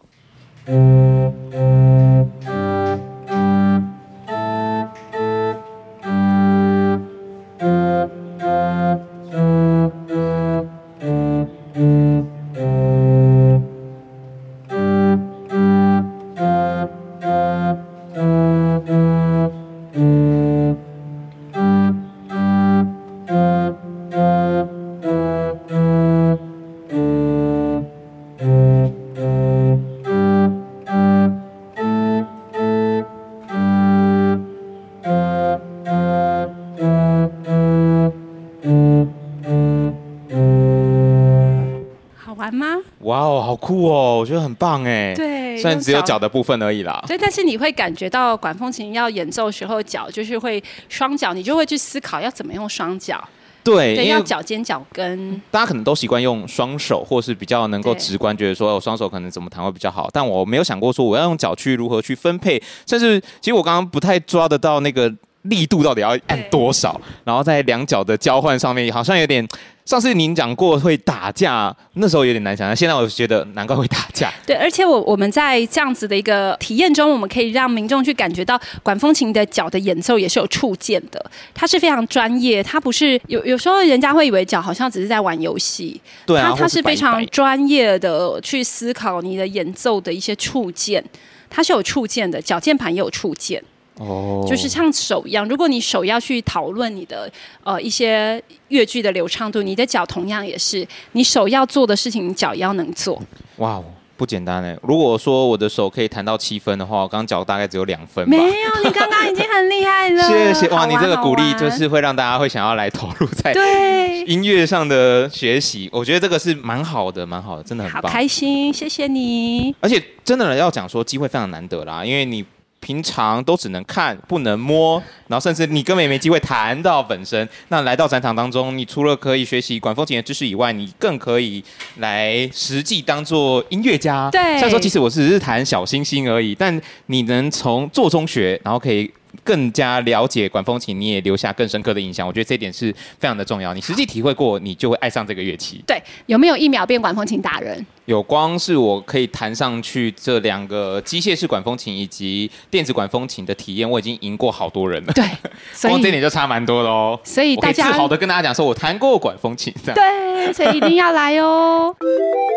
只有脚的部分而已啦。对，但是你会感觉到管风琴要演奏的时候，脚就是会双脚，你就会去思考要怎么用双脚。对，对，要脚尖脚跟。大家可能都习惯用双手，或是比较能够直观觉得说，我双手可能怎么弹会比较好。但我没有想过说我要用脚去如何去分配，甚至其实我刚刚不太抓得到那个力度到底要按多少，然后在两脚的交换上面好像有点。上次您讲过会打架，那时候有点难想象。现在我觉得难怪会打架。对，而且我我们在这样子的一个体验中，我们可以让民众去感觉到管风琴的脚的演奏也是有触键的，它是非常专业，它不是有有时候人家会以为脚好像只是在玩游戏，对啊，它它是非常专业的去思考你的演奏的一些触键，它是有触键的，脚键盘也有触键。哦，就是像手一样，如果你手要去讨论你的呃一些乐句的流畅度，你的脚同样也是，你手要做的事情，你脚要能做。哇哦，不简单哎！如果说我的手可以弹到七分的话，我刚刚脚大概只有两分。没有，你刚刚已经很厉害了。谢谢哇，你这个鼓励就是会让大家会想要来投入在对音乐上的学习。我觉得这个是蛮好的，蛮好的，真的很棒。好开心，谢谢你。而且真的要讲说，机会非常难得啦，因为你。平常都只能看，不能摸，然后甚至你根本也没机会谈到本身。那来到展场当中，你除了可以学习管风琴的知识以外，你更可以来实际当做音乐家。对，虽然说其实我只是弹小星星而已，但你能从做中学，然后可以。更加了解管风琴，你也留下更深刻的印象。我觉得这一点是非常的重要。你实际体会过，你就会爱上这个乐器。对，有没有一秒变管风琴达人？有，光是我可以弹上去这两个机械式管风琴以及电子管风琴的体验，我已经赢过好多人了。对，光这一点就差蛮多的哦。所以大家自豪的跟大家讲说，我弹过管风琴。对，所以一定要来哦。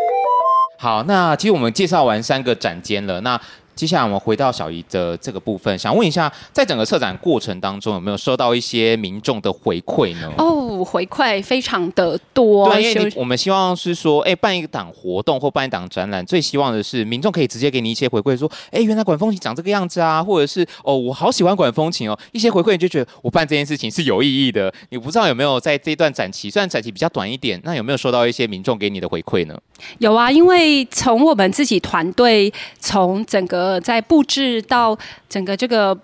好，那其实我们介绍完三个展间了，那。接下来我们回到小姨的这个部分，想问一下，在整个策展过程当中，有没有收到一些民众的回馈呢？哦，回馈非常的多。对，因为我们希望是说，哎，办一档活动或办一档展览，最希望的是民众可以直接给你一些回馈，说，哎，原来管风琴长这个样子啊，或者是哦，我好喜欢管风琴哦，一些回馈你就觉得我办这件事情是有意义的。你不知道有没有在这段展期，虽然展期比较短一点，那有没有收到一些民众给你的回馈呢？有啊，因为从我们自己团队，从整个在布置到整个这个。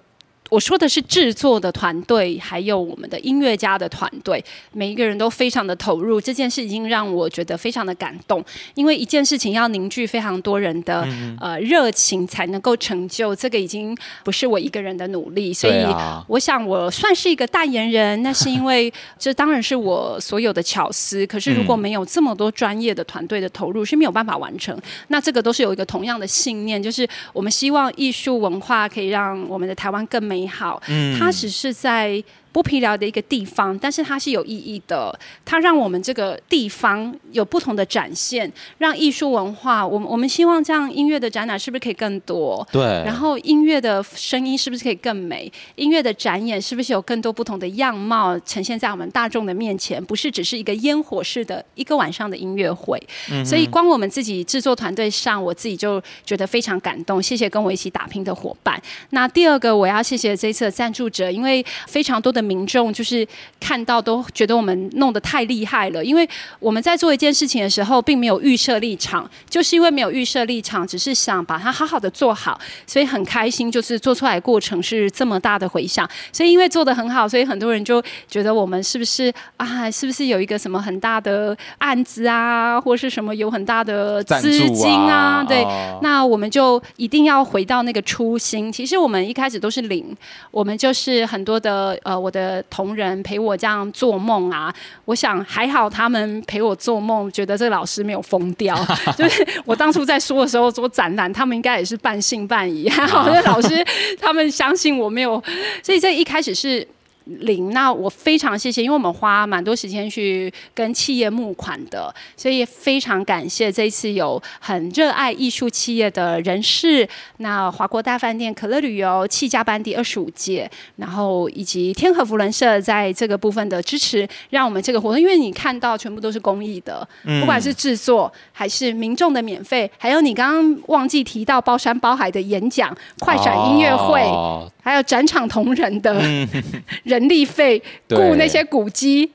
我说的是制作的团队，还有我们的音乐家的团队，每一个人都非常的投入。这件事已经让我觉得非常的感动，因为一件事情要凝聚非常多人的呃热情才能够成就，这个已经不是我一个人的努力。所以我想我算是一个代言人，那是因为这当然是我所有的巧思。可是如果没有这么多专业的团队的投入，是没有办法完成。那这个都是有一个同样的信念，就是我们希望艺术文化可以让我们的台湾更美。你好，它只是在。不疲劳的一个地方，但是它是有意义的。它让我们这个地方有不同的展现，让艺术文化，我们我们希望这样音乐的展览是不是可以更多？对。然后音乐的声音是不是可以更美？音乐的展演是不是有更多不同的样貌呈现在我们大众的面前？不是只是一个烟火式的一个晚上的音乐会。嗯。所以光我们自己制作团队上，我自己就觉得非常感动。谢谢跟我一起打拼的伙伴。那第二个，我要谢谢这次的赞助者，因为非常多的。的民众就是看到都觉得我们弄得太厉害了，因为我们在做一件事情的时候，并没有预设立场，就是因为没有预设立场，只是想把它好好的做好，所以很开心，就是做出来的过程是这么大的回响。所以因为做得很好，所以很多人就觉得我们是不是啊，是不是有一个什么很大的案子啊，或是什么有很大的资金啊？啊对，哦、那我们就一定要回到那个初心。其实我们一开始都是零，我们就是很多的呃，我的同仁陪我这样做梦啊。我想还好，他们陪我做梦，觉得这个老师没有疯掉。就是我当初在说的时候做展览，他们应该也是半信半疑。还好，这老师他们相信我没有，所以这一开始是。零，那我非常谢谢，因为我们花蛮多时间去跟企业募款的，所以非常感谢这一次有很热爱艺术企业的人士，那华国大饭店、可乐旅游、气家班第二十五届，然后以及天河福伦社在这个部分的支持，让我们这个活动，因为你看到全部都是公益的，不管是制作还是民众的免费，还有你刚刚忘记提到包山包海的演讲、快闪音乐会。哦还有展场同仁的 人力费，雇那些古机，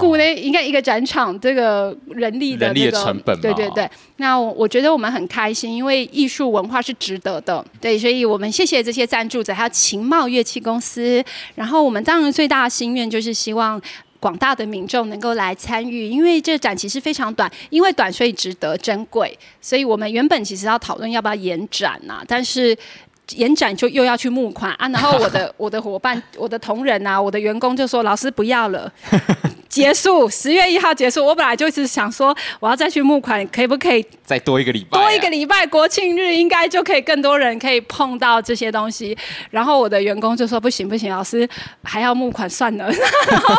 雇那应该一个展场这个人力的那个人力的成本，对对对。那我觉得我们很开心，因为艺术文化是值得的，对，所以我们谢谢这些赞助者，还有秦茂乐器公司。然后我们当然最大的心愿就是希望广大的民众能够来参与，因为这展其实非常短，因为短所以值得珍贵。所以我们原本其实要讨论要不要延展呐、啊，但是。延展就又要去募款啊，然后我的 我的伙伴、我的同仁啊、我的员工就说：“老师不要了。”结束，十月一号结束。我本来就是想说，我要再去募款，可以不可以再多一个礼拜？多一个礼拜，国庆日应该就可以更多人可以碰到这些东西。然后我的员工就说：“不行不行，老师还要募款算了。”然后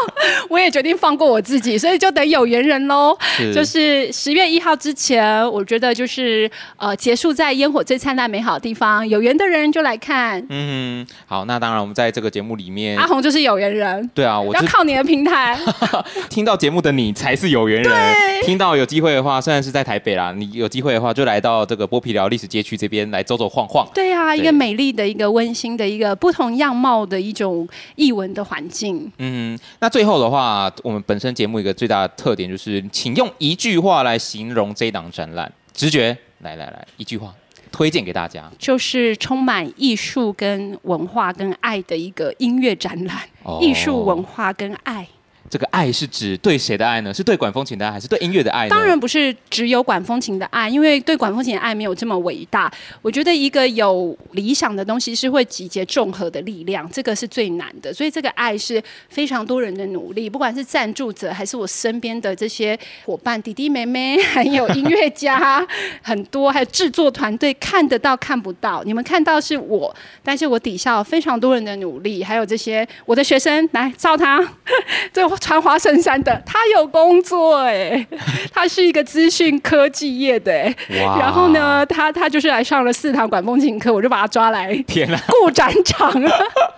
我也决定放过我自己，所以就等有缘人喽。就是十月一号之前，我觉得就是呃结束在烟火最灿烂美好的地方，有缘的人就来看。嗯，好，那当然我们在这个节目里面，阿红就是有缘人。对啊，我要靠你的平台。听到节目的你才是有缘人。听到有机会的话，虽然是在台北啦，你有机会的话就来到这个剥皮寮历史街区这边来走走晃晃。对啊，对一个美丽的一个温馨的一个不同样貌的一种艺文的环境。嗯，那最后的话，我们本身节目一个最大的特点就是，请用一句话来形容这档展览。直觉，来来来，一句话推荐给大家，就是充满艺术跟文化跟爱的一个音乐展览。哦、艺术文化跟爱。这个爱是指对谁的爱呢？是对管风琴的爱，还是对音乐的爱呢？当然不是只有管风琴的爱，因为对管风琴的爱没有这么伟大。我觉得一个有理想的东西是会集结众合的力量，这个是最难的。所以这个爱是非常多人的努力，不管是赞助者，还是我身边的这些伙伴、弟弟妹妹，还有音乐家，很多，还有制作团队，看得到看不到。你们看到是我，但是我底下有非常多人的努力，还有这些我的学生来照他，最后。穿花衬衫的，他有工作哎，他是一个资讯科技业的然后呢，他他就是来上了四堂管风琴课，我就把他抓来，天啊，顾展场。了，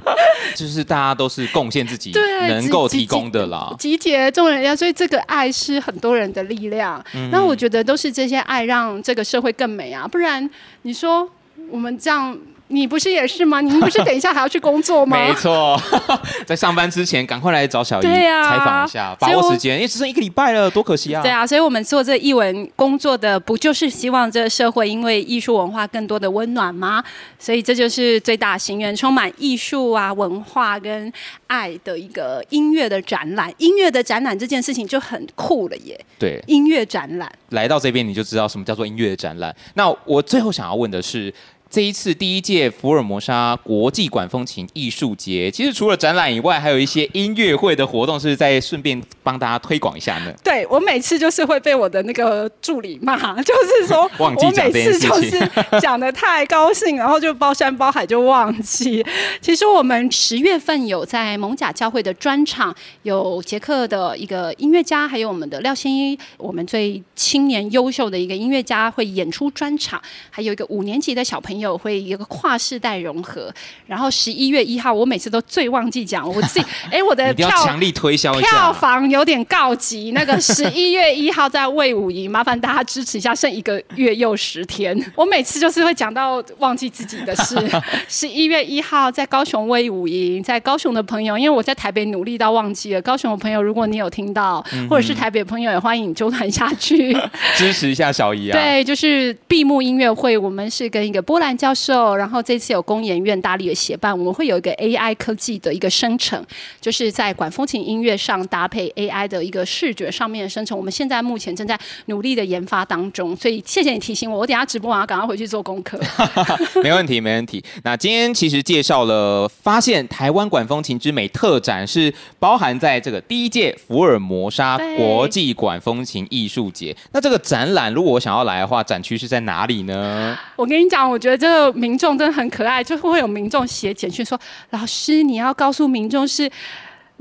就是大家都是贡献自己能够提供的啦，集结众人呀，所以这个爱是很多人的力量，嗯、那我觉得都是这些爱让这个社会更美啊，不然你说我们这样。你不是也是吗？你不是等一下还要去工作吗？没错，在上班之前赶快来找小姨采访一下，把握时间，因为只剩一个礼拜了，多可惜啊！对啊，所以我们做这艺文工作的，不就是希望这个社会因为艺术文化更多的温暖吗？所以这就是最大心愿，充满艺术啊、文化跟爱的一个音乐的展览。音乐的展览这件事情就很酷了耶！对，音乐展览来到这边你就知道什么叫做音乐的展览。那我最后想要问的是。这一次第一届福尔摩沙国际管风琴艺术节，其实除了展览以外，还有一些音乐会的活动，是在顺便帮大家推广一下呢。对，我每次就是会被我的那个助理骂，就是说我每次就是讲的太高兴，然后就包山包海就忘记。其实我们十月份有在艋舺教会的专场，有捷克的一个音乐家，还有我们的廖先一，我们最青年优秀的一个音乐家会演出专场，还有一个五年级的小朋友。友会一个跨世代融合。然后十一月一号，我每次都最忘记讲，我自己 哎，我的票强力推销票房有点告急。那个十一月一号在魏武营，麻烦大家支持一下，剩一个月又十天。我每次就是会讲到忘记自己的事。十一月一号在高雄魏武营，在高雄的朋友，因为我在台北努力到忘记了。高雄的朋友，如果你有听到，嗯、或者是台北朋友，也欢迎你揪团下去 支持一下小姨啊。对，就是闭幕音乐会，我们是跟一个波兰教授，然后这次有工研院大力的协办，我们会有一个 AI 科技的一个生成，就是在管风琴音乐上搭配 AI 的一个视觉上面的生成。我们现在目前正在努力的研发当中，所以谢谢你提醒我，我等下直播完要赶快回去做功课。没问题，没问题。那今天其实介绍了发现台湾管风琴之美特展，是包含在这个第一届福尔摩沙国际管风琴艺术节。那这个展览，如果我想要来的话，展区是在哪里呢？我跟你讲，我觉得这个民众真的很可爱，就是会有民众写简讯说：“老师，你要告诉民众是。”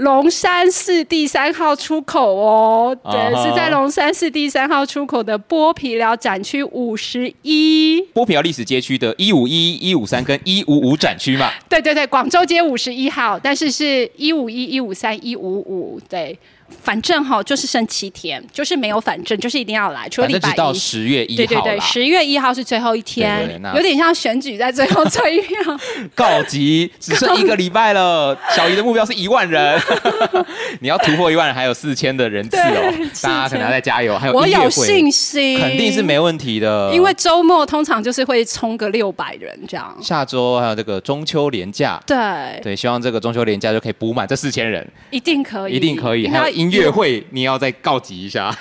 龙山寺第三号出口哦，对，uh huh. 是在龙山寺第三号出口的剥皮寮展区五十一，剥皮寮历史街区的一五一、一五三跟一五五展区嘛。对对对，广州街五十一号，但是是一五一、一五三、一五五，对。反正哈，就是剩七天，就是没有反正，就是一定要来。除了礼拜一到十月一号，对对对，十月一号是最后一天，对对对，有点像选举在最后催一票。告急，只剩一个礼拜了。小姨的目标是一万人，你要突破一万人，还有四千的人次哦，大家可能要再加油。还有我有信心，肯定是没问题的。因为周末通常就是会冲个六百人这样。下周还有这个中秋连假，对对，希望这个中秋连假就可以补满这四千人，一定可以，一定可以。还有。音乐会，你要再告急一下。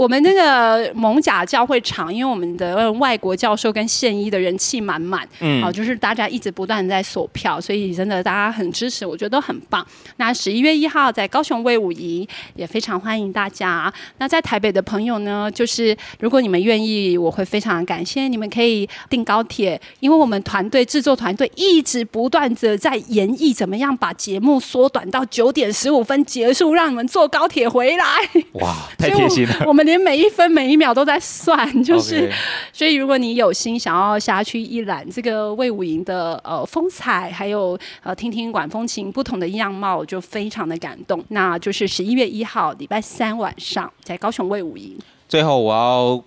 我们那个蒙甲教会场，因为我们的外国教授跟现医的人气满满，嗯，好，就是大家一直不断在锁票，所以真的大家很支持，我觉得都很棒。那十一月一号在高雄卫武营，也非常欢迎大家。那在台北的朋友呢，就是如果你们愿意，我会非常感谢你们可以订高铁，因为我们团队制作团队一直不断的在演绎怎么样把节目缩短到九点十五分结束，让你们坐高铁回来。哇，太贴心了，我们。连每一分每一秒都在算，就是. 所以如果你有心想要下去一览这个魏武营的呃风采，还有呃听听管风琴不同的样貌，就非常的感动。那就是十一月一号礼拜三晚上，在高雄魏武营。最后我要。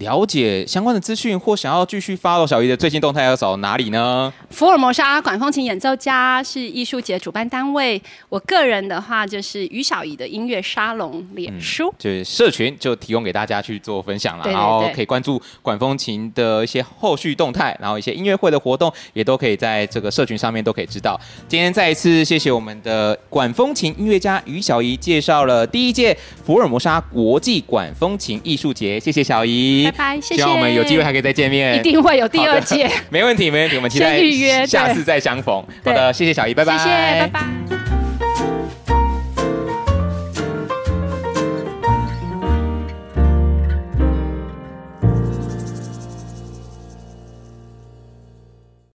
了解相关的资讯或想要继续 follow 小姨的最新动态，要找哪里呢？福尔摩沙管风琴演奏家是艺术节主办单位。我个人的话就是于小姨的音乐沙龙脸书，嗯、就是社群就提供给大家去做分享了，对对对，然后可以关注管风琴的一些后续动态，然后一些音乐会的活动也都可以在这个社群上面都可以知道。今天再一次谢谢我们的管风琴音乐家于小姨介绍了第一届福尔摩沙国际管风琴艺术节，谢谢小姨。拜拜，谢谢。希望我们有机会还可以再见面，一定会有第二届。没问题，没问题，我们期待下次再相逢。好的，谢谢小姨，拜拜，谢谢，拜拜。